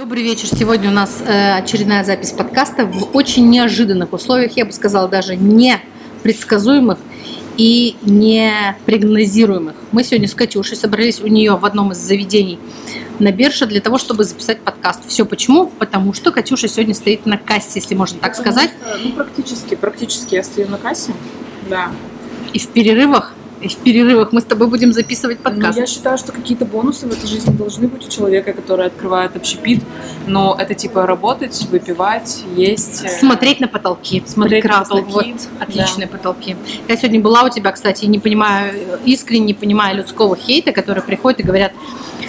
Добрый вечер. Сегодня у нас э, очередная запись подкаста в очень неожиданных условиях, я бы сказала, даже не предсказуемых и не прогнозируемых. Мы сегодня с Катюшей собрались у нее в одном из заведений на бирже для того, чтобы записать подкаст. Все почему? Потому что Катюша сегодня стоит на кассе, если можно так Потому сказать. что, ну, практически, практически я стою на кассе. Да. И в перерывах, в перерывах мы с тобой будем записывать Но подкаст. я считаю, что какие-то бонусы в этой жизни должны быть у человека, который открывает общепит. Но это типа работать, выпивать, есть. э, Смотреть на потолки. Смотреть на Прекрасно. потолки. Вот, отличные потолки. Я сегодня была у тебя, кстати, и не понимаю, искренне не понимаю людского хейта, которые приходят и говорят,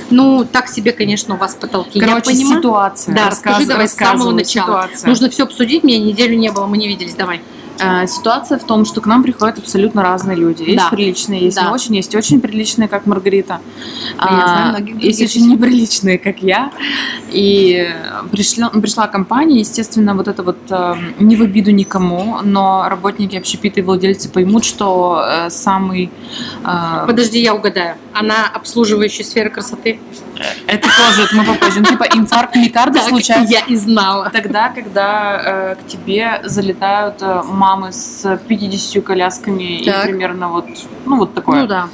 ну, так себе, конечно, у вас потолки. Я Короче, понимаю. ситуация. Да, расскажи давай с самого начала. Ситуация. Нужно все обсудить, меня неделю не было, мы не виделись, давай. Э, Ситуация в том, что к нам приходят абсолютно разные люди. Есть Да. приличные, есть Да. не очень, есть очень приличные, как Маргарита. Я А, знаю многих есть очень неприличные, как я. И пришла, пришла компания, естественно, вот это вот э, не в обиду никому, но работники общепита и владельцы поймут, что э, самый... э, Подожди, я угадаю. Она обслуживающая сфера красоты? это тоже, это мы попозже. Ну, типа инфаркт миокарда Так, случается я и знала. Тогда, когда э, к тебе залетают э, мамы с 50 колясками Так. и примерно вот, ну вот такое. Ну да.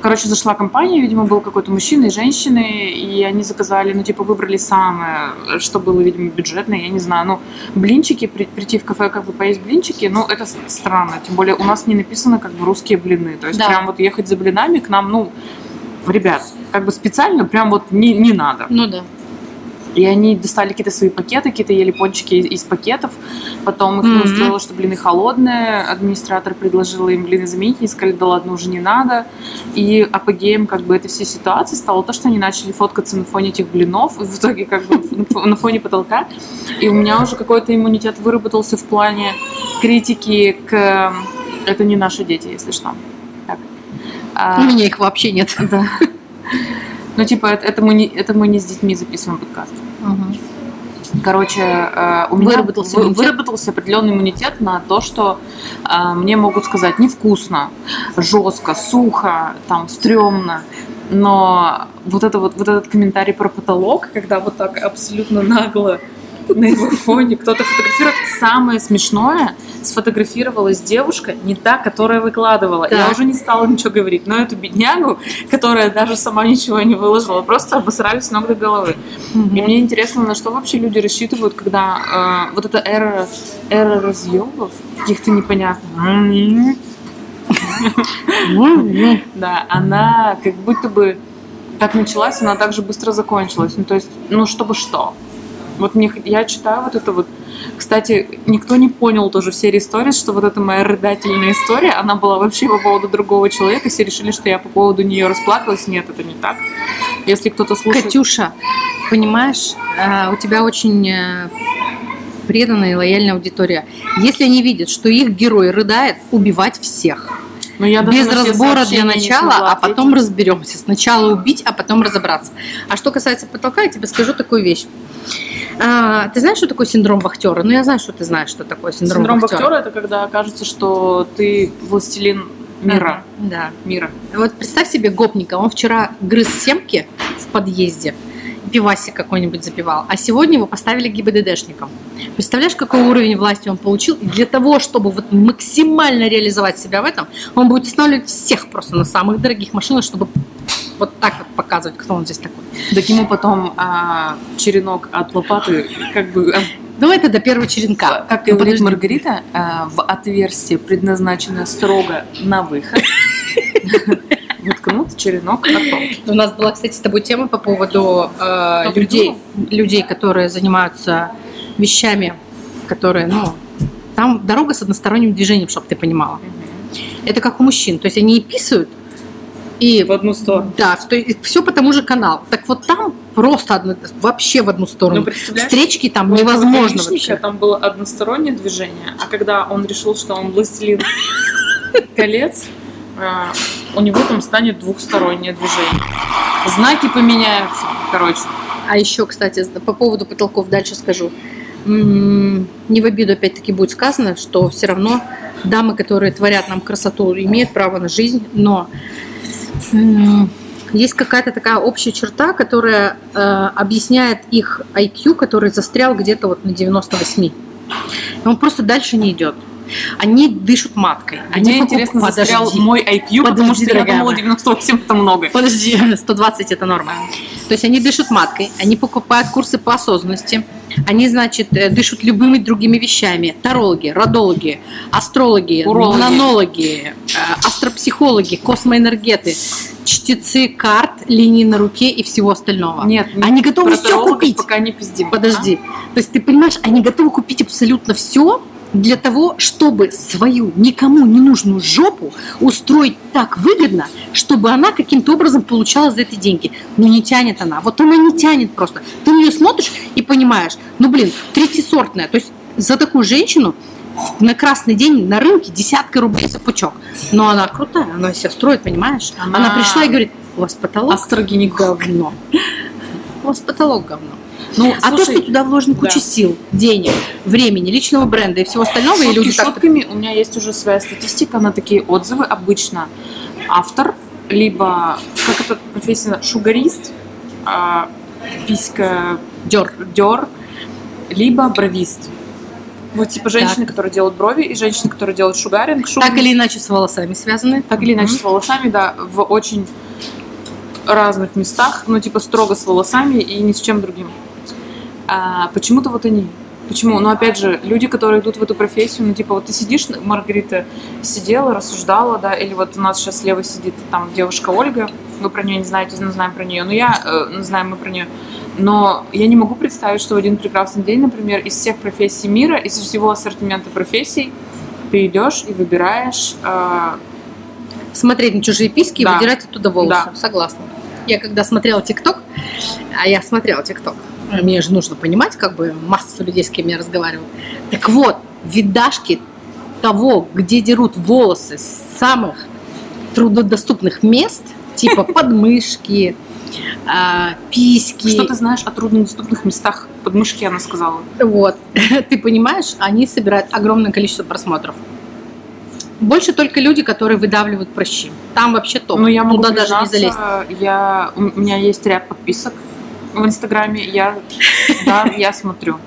Короче, зашла компания, видимо, был какой-то мужчина и женщины, и они заказали, ну, типа, выбрали самое, что было, видимо, бюджетное, я не знаю, ну, блинчики, при- прийти в кафе, как бы поесть блинчики, ну, это странно, тем более у нас не написано, как бы, русские блины, то есть Да. прям вот ехать за блинами к нам, ну, ребят, как бы специально прям вот не, не надо. Ну да. И они достали какие-то свои пакеты, какие-то ели пончики из, пакетов. Потом их не устроило, что блины холодные. Администратор предложил им блины заменить. Они сказали, да ладно, уже не надо. И апогеем как бы этой всей ситуации стало то, что они начали фоткаться на фоне этих блинов. И в итоге как бы на- на фоне потолка. И у меня уже какой-то иммунитет выработался в плане критики к... Это не наши дети, если что. Так. А, У меня их вообще нет. Да. Ну, типа, это, мы не, это мы не с детьми записываем подкаст. Мгм. Короче, э, у меня Выработался вы- выработался определенный иммунитет на то, что э, мне могут сказать невкусно, жестко, сухо, там, стрёмно. Но вот, это вот, вот этот комментарий про потолок, когда вот так абсолютно нагло на его фоне кто-то фотографирует. Самое смешное, сфотографировалась девушка, не та, которая выкладывала. Я Так. уже не стала ничего говорить, но эту беднягу, которая даже сама ничего не выложила, просто обосрали с ног до головы. И мне интересно, на что вообще люди рассчитывают, когда э, вот эта эра, эра разъемов, каких-то непонятных, да, она как будто бы как началась, она так же быстро закончилась. Ну, то есть, ну, чтобы что? Вот мне, я читаю вот это вот. Кстати, никто не понял тоже в серии Stories, что вот эта моя рыдательная история, она была вообще по поводу другого человека. Все решили, что я по поводу нее расплакалась. Нет, это не так. Если кто-то слушает... Катюша, понимаешь, а, у тебя очень э, преданная и лояльная аудитория. Если они видят, что их герой рыдает, убивать всех. Но я даже Без разбора для начала, а потом разберемся. Сначала убить, а потом разобраться. А что касается потолка, я тебе скажу такую вещь. А, ты знаешь, что такое синдром вахтера? Ну, я знаю, что ты знаешь, что такое синдром, Синдром вахтера. вахтера это когда кажется, что ты властелин мира. Ага, Да. Мира. Вот представь себе гопника, он вчера грыз семки в подъезде, пивасик какой-нибудь запивал, а сегодня его поставили ГИБДДшником. Представляешь, какой уровень власти он получил? И для того, чтобы вот максимально реализовать себя в этом, он будет останавливать всех просто на самых дорогих машинах, чтобы вот так вот показывать, кто он здесь такой. Так ему потом а, черенок от лопаты, как бы, а, Давай это до первого черенка. как Ну, говорит подожди. Маргарита, а, в отверстие предназначено строго на выход. Воткнут черенок от У нас была, кстати, с тобой тема по поводу э, Кто людей, людей, которые занимаются вещами, которые, ну, там дорога с односторонним движением, чтобы ты понимала. Это как у мужчин, то есть они и писают, и В одну сторону. да, все по тому же каналу. Так вот там просто одно- вообще в одну сторону. Ну, Встречки там этого невозможно вообще. Там было одностороннее движение, а когда он решил, что он властелин колец, а, у него там станет двухстороннее движение. Знаки поменяются, короче. А еще, кстати, по поводу потолков дальше скажу. М, Не в обиду опять-таки будет сказано, что все равно дамы, которые творят нам красоту, имеют право на жизнь, но есть какая-то такая общая черта, которая э, объясняет их IQ, который застрял где-то вот на 98. И он просто дальше не идет. Они дышат маткой. Мне Они покуп- интересно, застрял Подожди. мой IQ, потому Подожди, что я думала, моя. 98 это много. Подожди, 120 это норма. То есть они дышат маткой, они покупают курсы по осознанности, они, значит, э, дышат любыми другими вещами. Тарологи, родологи, астрологи, Урологи. нанологи, э, астропсихологи, космоэнергеты, чтецы карт, линии на руке и всего остального. Нет, Они готовы все купить. пока не пиздим. Подожди. То есть ты понимаешь, они готовы купить абсолютно все для того, чтобы свою никому не нужную жопу устроить так выгодно, чтобы она каким-то образом получала за это деньги. Ну не тянет она. Вот она не тянет просто. Ты на нее смотришь и понимаешь, ну блин, третьесортная. То есть за такую женщину на красный день на рынке десятка рублей за пучок. Но она крутая, она себя строит, понимаешь? Она, Она- пришла и говорит, у вас потолок Астрогинек. говно. У вас потолок говно. Ну, А то, слушай, что туда вложена куча да. сил, денег, времени, личного бренда и всего остального, и Шутки люди так... шутками, у меня есть уже своя статистика на такие отзывы. Обычно автор, либо, как это профессия, шугарист, а, писька, Дёр. дёр, либо бровист. Вот типа женщины, которые делают брови, и женщины, которые делают шугаринг. Так шугаринг. или иначе с волосами связаны. Так или иначе Мгм. с волосами, да, в очень разных местах, ну, типа строго с волосами и ни с чем другим. А почему-то вот они. Почему? Ну, опять же, люди, которые идут в эту профессию, ну, типа, вот ты сидишь, Маргарита сидела, рассуждала, да, или вот у нас сейчас слева сидит там девушка Ольга, вы про нее не знаете, но знаем про нее, но я, э, знаем мы про нее, но я не могу представить, что в один прекрасный день, например, из всех профессий мира, из всего ассортимента профессий, ты идешь и выбираешь э, Смотреть на чужие письки Да. и выдирать оттуда волосы. Да. Согласна. Я когда смотрела ТикТок, а я смотрела ТикТок, мне же нужно понимать, как бы масса людей, с кем я разговаривала. Так вот, видашки того, где дерут волосы с самых труднодоступных мест, типа подмышки, а, письки. Что ты знаешь о труднодоступных местах? Подмышки она сказала. Вот. Ты понимаешь, они собирают огромное количество просмотров. Больше только люди, которые выдавливают прыщи. Там вообще топ. Ну, я могу Туда даже не залезть. Я, у меня есть ряд подписок в Инстаграме. Я, да, я смотрю.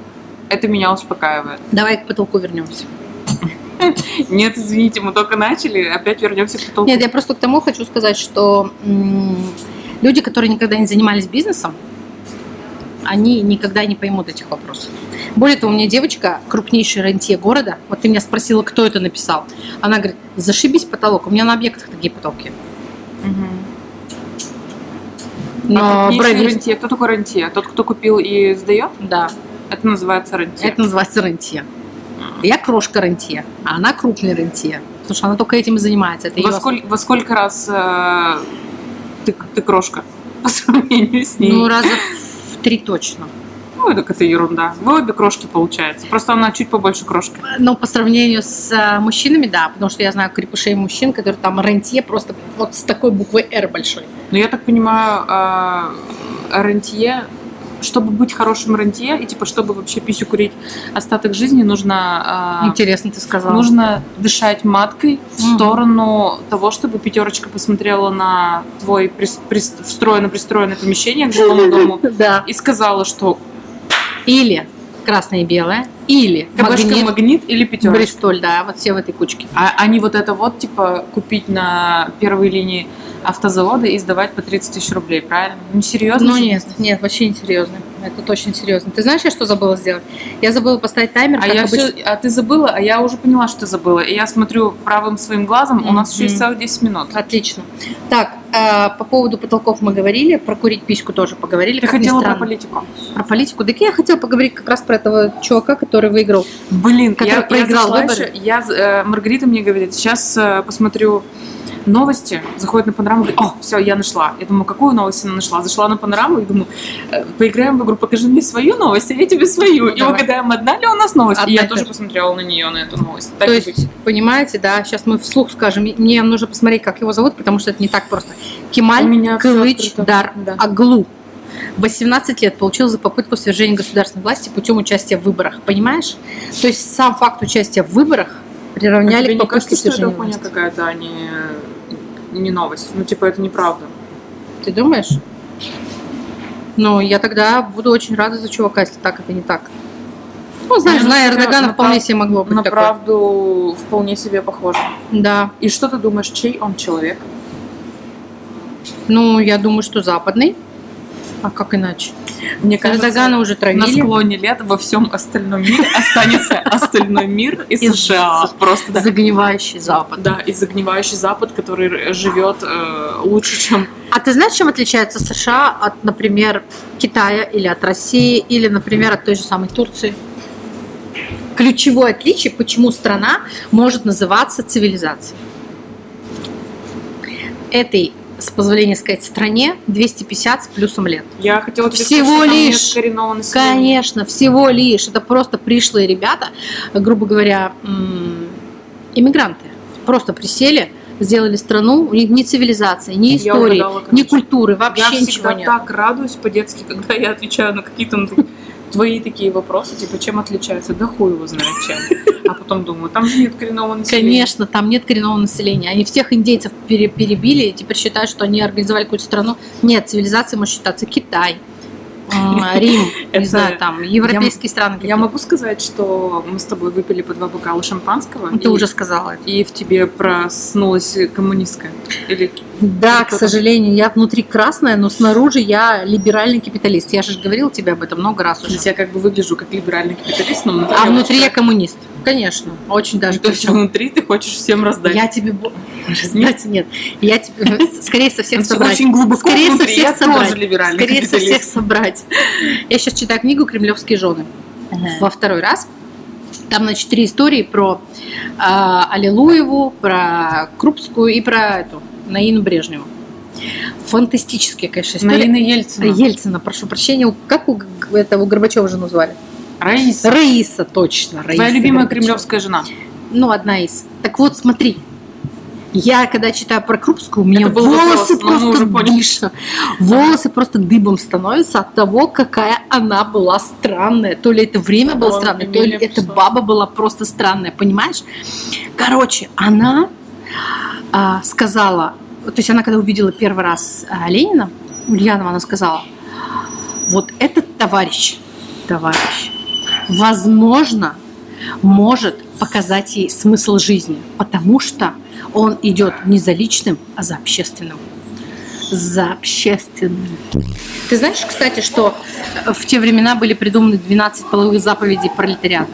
Это меня успокаивает. Давай к потолку вернемся. Нет, извините, мы только начали, опять вернемся к потолку. Нет, я просто к тому хочу сказать, что люди, которые никогда не занимались бизнесом, они никогда не поймут этих вопросов. Более того, у меня девочка, крупнейшая рентье города, вот ты меня спросила, кто это написал. Она говорит, зашибись потолок, у меня на объектах такие потолки. Мгм. Но а рентье? Кто такой рентье? Тот, кто купил и сдает? Да, Это называется рентье. это называется рентье. Я крошка рентье, а она крупный рентье. Потому что она только этим и занимается. Это Во, её сколь- во сколько раз э, ты, ты крошка по сравнению с ней? Ну, раза в три точно. Так это ерунда. Вы обе крошки получается. Просто она чуть побольше крошки. Но по сравнению с а, мужчинами, да, потому что я знаю крепышей мужчин, которые там рентье просто вот с такой буквой «Р» большой. Но я так понимаю, э, рентье, чтобы быть хорошим рентье, и типа, чтобы вообще писю курить остаток жизни, нужно, э, Интересно ты сказала. нужно дышать маткой в Мгм. сторону того, чтобы пятерочка посмотрела на твой прис- прис- встроено-пристроенное помещение к жилому дому Да. и сказала, что Или красное и белое, или КБшка магнит, магнит или пятерочка. Бристоль, да, вот все в этой кучке. А, а не вот это вот, типа, купить на первой линии автозавода и сдавать по 30 тысяч рублей, правильно? Ну, серьезно? Ну нет, нет, вообще не серьезно. Это точно серьезно. Ты знаешь, я что забыла сделать? Я забыла поставить таймер, А, я обычно. всё- а ты забыла, а я уже поняла, что ты забыла. И я смотрю правым своим глазом, у нас еще есть целых 10 минут. Отлично. Так, а, по поводу потолков мы говорили, про курить письку тоже поговорили. Ты хотела про политику. Про политику. Так я хотела поговорить как раз про этого чувака, который выиграл. Блин, Который я, проиграл я зашла выборы. еще- я, э, Маргарита мне говорит, сейчас э, посмотрю новости, заходит на панораму, говорит, о, все, я нашла. Я думаю, какую новость она нашла? Зашла на панораму и думаю, э, поиграем в игру, покажи мне свою новость, а я тебе свою. и Давай. угадаем, одна ли у нас новость. Одна и я та тоже же. посмотрела на нее, на эту новость. Так То есть, быть. понимаете, да, сейчас мы вслух скажем. Мне нужно посмотреть, как его зовут, потому что это не так просто. У Кемаль меня Кылыч. Дар Да. Аглу. 18 лет получил за попытку свержения государственной власти путем участия в выборах. Понимаешь? То есть сам факт участия в выборах приравняли тебе к попытке кажется, что это хуйня какая-то, а не, не новость? Ну, типа, это неправда. Ты думаешь? Ну, я тогда буду очень рада за чувака, если так это не так. Ну, знаешь, Ну, зная на Эрдогана, вполне себе могло быть На такое. правду вполне себе похоже. Да. И что ты думаешь, чей он человек? Ну, я думаю, что западный. А как иначе? Мне кажется, Эрдогана уже на травили. склоне лет во всем остальном мире останется остальной мир и И США. Просто да. Загнивающий Запад. Да, и загнивающий Запад, который живет э, лучше, чем А ты знаешь, чем отличается США от, например, Китая или от России, или, например, от той же самой Турции? Ключевое отличие, почему страна может называться цивилизацией. Этой, с позволения сказать, стране 250 с плюсом лет. Я хотела тебе Всего сказать, что там лишь. нет. Конечно, всего лишь. Это просто пришлые ребята, грубо говоря, иммигранты. Просто присели, сделали страну, у них ни цивилизации, ни Я истории, угадала, ни культуры, вообще Я ничего всегда нет. так радуюсь по-детски, когда я отвечаю на какие-то ну, твои такие вопросы, типа, чем отличается? Да хуй его знает чем. А потом думаю, там же нет коренного населения. Конечно, там нет коренного населения. Они всех индейцев пере- перебили и теперь считают, что они организовали какую-то страну. Нет, цивилизацией может считаться Китай, Рим, не знаю, там, европейские страны. Я могу сказать, что мы с тобой выпили по два бокала шампанского. Ну, Ты уже сказала. И в тебе проснулась коммунистка. Или Да, к сожалению, я внутри красная, но снаружи я либеральный капиталист. Я же говорила тебе об этом много раз уже. я как бы выгляжу как либеральный капиталист, но внутри А внутри я коммунист. Конечно, очень даже. То есть внутри ты хочешь всем раздать. Я тебе... Раздать нет. Я тебе... Скорее со всех Ну, собрать. очень глубоко Скорее со внутри, всех я собрать. тоже либеральный Скорее со всех собрать. Я сейчас читаю книгу «Кремлевские жены». Во второй раз. Там, значит, три истории про э, Аллилуеву, про Крупскую и про эту, Наину Брежневу. Фантастические, конечно, истории. Наина Ельцина. Ельцина, прошу прощения. Как у, этого Горбачева жену звали? Раиса. Раиса, точно. Раиса Твоя любимая Горбачева. кремлевская жена. Ну, одна из. Так вот, смотри. Я, когда читаю про Крупскую, у меня волосы вопрос, просто дышат. Волосы просто дыбом становятся от того, какая она была странная. То ли это время было странное, то ли эта баба была просто странная, понимаешь? Короче, она а, сказала, то есть она, когда увидела первый раз а, Ленина, Ульянова, она сказала, вот этот товарищ, товарищ, возможно, может показать ей смысл жизни, потому что он идет не за личным, а за общественным. За общественным. Ты знаешь, кстати, что в те времена были придуманы 12 половых заповедей пролетариата?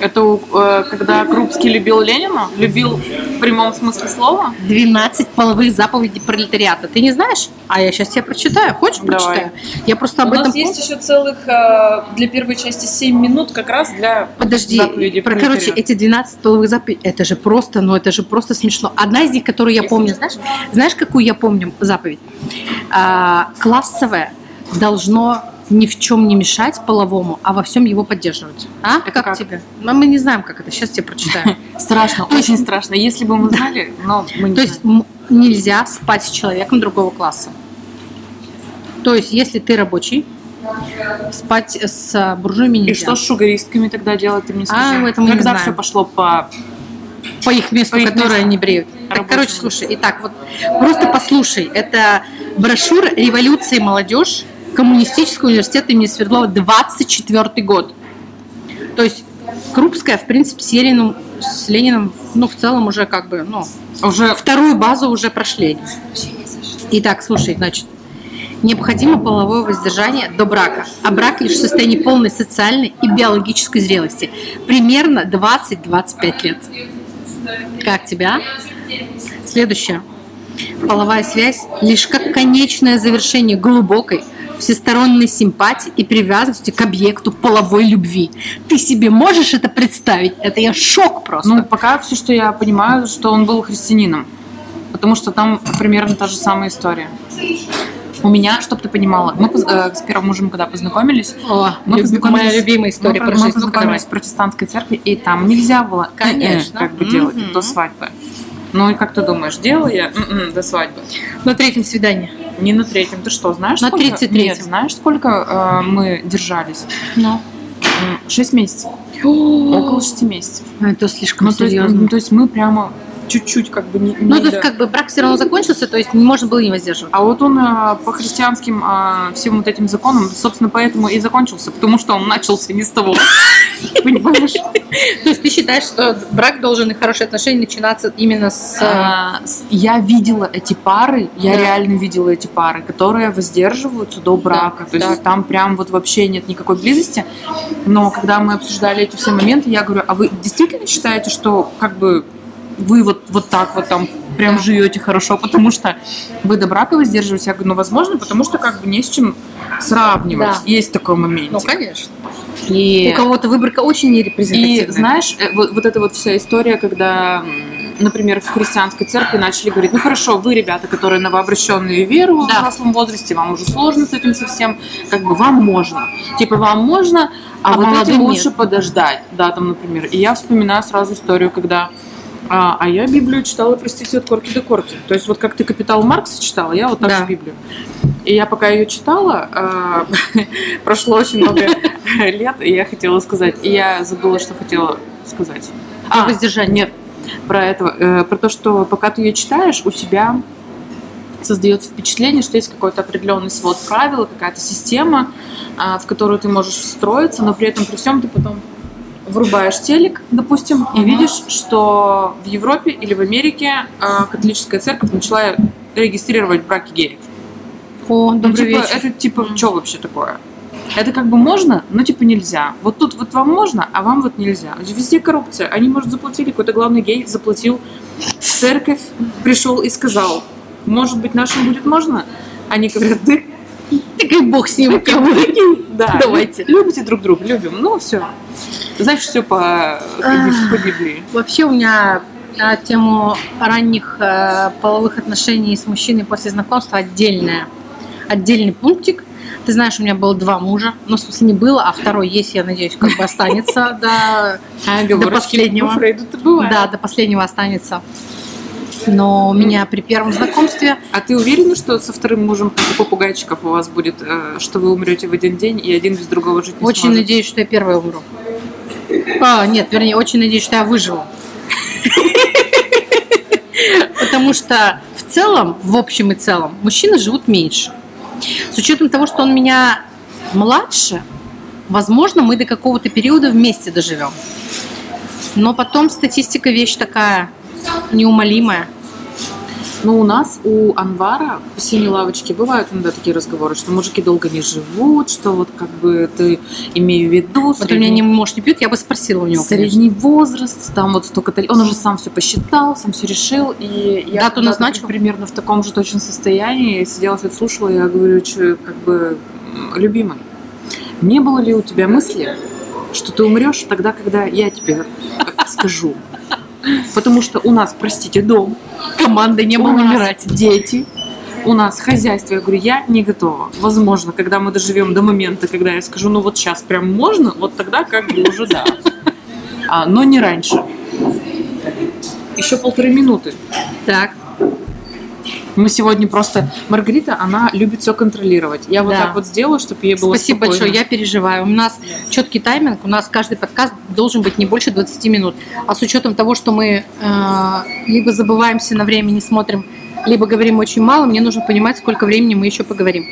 Это у- э, когда Крупский любил Ленина? Любил в прямом смысле слова? 12 половых заповедей пролетариата. Ты не знаешь? А я сейчас тебе прочитаю. Хочешь, Давай. прочитаю? Я просто об У этом нас есть еще целых э, для первой части 7 минут как раз для Подожди, заповедей про, короче, эти 12 половых заповедей, это же просто, ну это же просто смешно. Одна из них, которую я помню, знаешь, знаешь, какую я помню заповедь? А, классовое должно ни в чем не мешать половому, а во всем его поддерживать. А? Это как, как? тебе? Ну, мы не знаем, как это. Сейчас тебе прочитаю. Страшно, очень страшно. Если бы мы знали, но мы не То есть нельзя спать с человеком другого класса. То есть, если ты рабочий, спать с а, буржуями нельзя. И что с шугаристками тогда делать, ты мне скажи? А, в этом мы Когда все пошло по... по их месту, По их которое месту. они бреют. Так, короче, слушай, итак, вот просто послушай. Это брошюра «Революция и молодежь» Коммунистического университета имени Свердлова, 24 год. То есть Крупская, в принципе, с Лениным, с Лениным, ну, в целом уже как бы, ну, Уже вторую базу уже прошли. Итак, слушай, значит, необходимо половое воздержание до брака, а брак лишь в состоянии полной социальной и биологической зрелости. Примерно 20-25 лет. Как тебя? Следующее. Половая связь лишь как конечное завершение глубокой, всесторонней симпатии и привязанности к объекту половой любви. Ты себе можешь это представить? Это я шок просто. Ну, пока все, что я понимаю, что он был христианином. Потому что там примерно та же самая история. У меня, чтобы ты понимала, мы э, с первым мужем, когда познакомились, О, мы люб- познакомились- моя любимая история мы, про мы жизнь. Давай. познакомились в протестантской церкви, и там нельзя было э-э, Конечно. как бы делать Мгм. до свадьбы. Ну и как ты думаешь, делал я м-м, до свадьбы? На третьем свидании. Не на третьем. Ты что, знаешь, На сколько? 33-м. Нет, знаешь, сколько э, мы держались? Ну. Шесть месяцев. Около шести месяцев. Это слишком Ну, то есть, серьезно. ну, то есть мы прямо чуть-чуть как бы не... Ну, не то есть, как бы брак все равно закончился, то есть не можно было не воздерживать. А вот он э, по христианским э, всем вот этим законам, собственно, поэтому и закончился, потому что он начался не с того. Понимаешь? То есть ты считаешь, что брак должен и хорошие отношения начинаться именно с... А, Я видела эти пары, я реально видела эти пары, которые воздерживаются до брака. То есть там прям вот вообще нет никакой близости. Но когда мы обсуждали эти все моменты, я говорю, а вы действительно считаете, что как бы вы вот, вот так вот там прям живете хорошо, потому что вы до брака воздерживаетесь? Я говорю, ну, возможно, потому что как бы не с чем сравнивать. Да. Есть такой момент. Ну, конечно. И... У кого-то выборка очень И нерепрезентативная. знаешь, э, вот, вот эта вот вся история, когда, например, в христианской церкви начали говорить, ну хорошо, вы, ребята, которые новообращенные в веру в Да. взрослом возрасте, вам уже сложно с этим совсем, как бы вам можно. Типа вам можно, а, А вот этим лучше нет. подождать. Да, там, например. И я вспоминаю сразу историю, когда а, а я Библию читала, простите, от корки до корки. То есть вот как ты «Капитал Маркса» читала, я вот так Да. же Библию. И я пока ее читала, а, прошло очень много лет, и я хотела сказать, и я забыла, что хотела сказать. Про воздержание. Нет, про это, э, про то, что пока ты ее читаешь, у тебя создается впечатление, что есть какой-то определенный свод правил, какая-то система, а, в которую ты можешь встроиться, но при этом при всем ты потом врубаешь телек, допустим, и видишь, что в Европе или в Америке а, католическая церковь начала регистрировать браки геев. О, Ну, добрый типа, вечер. это типа, Мгм. что вообще такое? Это как бы можно, но типа нельзя. Вот тут вот вам можно, а вам вот нельзя. Везде коррупция. Они, может, заплатили, какой-то главный гей заплатил. Церковь пришел и сказал, может быть, нашим будет можно? Они говорят, да, Так и бог с ним. да, Давайте. любите друг друга, любим. Ну, все. Значит, все по, по Библии. Вообще у меня на тему ранних э, половых отношений с мужчиной после знакомства отдельная, отдельный пунктик. Ты знаешь, у меня было два мужа. Ну, в смысле, не было, а второй есть, я надеюсь, как бы останется до, А оговорочки последнего. да, до последнего останется. Но у меня при первом знакомстве А ты уверена, что со вторым мужем, у попугайчиков, у вас будет, э, что вы умрете в один день, и один без другого жить не очень сможет? надеюсь, что я первая умру. А, нет, вернее, очень надеюсь, что я выживу. Потому что в целом, в общем и целом, мужчины живут меньше. С учетом того, что он меня младше, возможно, мы до какого-то периода вместе доживем. Но потом статистика вещь такая неумолимая. Ну, у нас, у Анвара, в синей лавочке, бывают иногда такие разговоры, что мужики долго не живут, что вот как бы ты имею в виду... Вот у меня не муж не пьет, я бы спросила у него. конечно. Средний возраст, там вот столько-то... Он уже сам все посчитал, сам все решил, и я Дату назначил? примерно в таком же точно состоянии сидела, все слушала, я говорю, что как бы, любимый, не было ли у тебя мысли, что ты умрешь тогда, когда я тебе скажу? Потому что у нас, простите, дом, Команда не было умирать. дети, у нас хозяйство. Я говорю, я не готова. Возможно, когда мы доживем до момента, когда я скажу, ну вот сейчас прям можно, вот тогда как бы уже да. А, но не раньше. Еще полторы минуты. Так. Мы сегодня просто... Маргарита, она любит все контролировать. Я вот Да. так вот сделаю, чтобы ей было Спасибо спокойно. большое, я переживаю. У нас четкий тайминг, у нас каждый подкаст должен быть не больше 20 минут. А с учетом того, что мы э, либо забываемся на время, не смотрим, либо говорим очень мало, мне нужно понимать, сколько времени мы еще поговорим.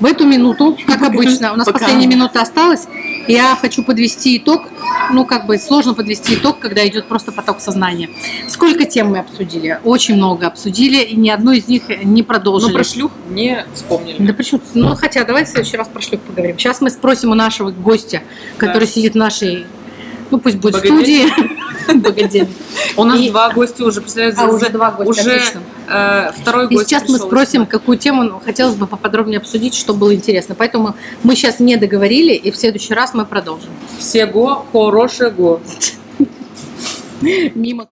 В эту минуту, как обычно, у нас Пока. последняя минута осталась, я хочу подвести итог. Ну, как бы сложно подвести итог, когда идет просто поток сознания. Сколько тем мы обсудили? Очень много обсудили, и ни одну из них не продолжили. про шлюх не вспомнили. Да почему? Ну, хотя, давай в следующий раз про шлюх поговорим. Сейчас мы спросим у нашего гостя, который Да. сидит в нашей, ну пусть будет Богадельне. студии. Богадельне. У нас И- два гостя уже, представляете, А, уже два гостя, уже э, второй И гость сейчас мы спросим, какую тему ну, хотелось бы поподробнее обсудить, что было интересно. Поэтому мы сейчас не договорили, и в следующий раз мы продолжим. Всего хорошего. Мимо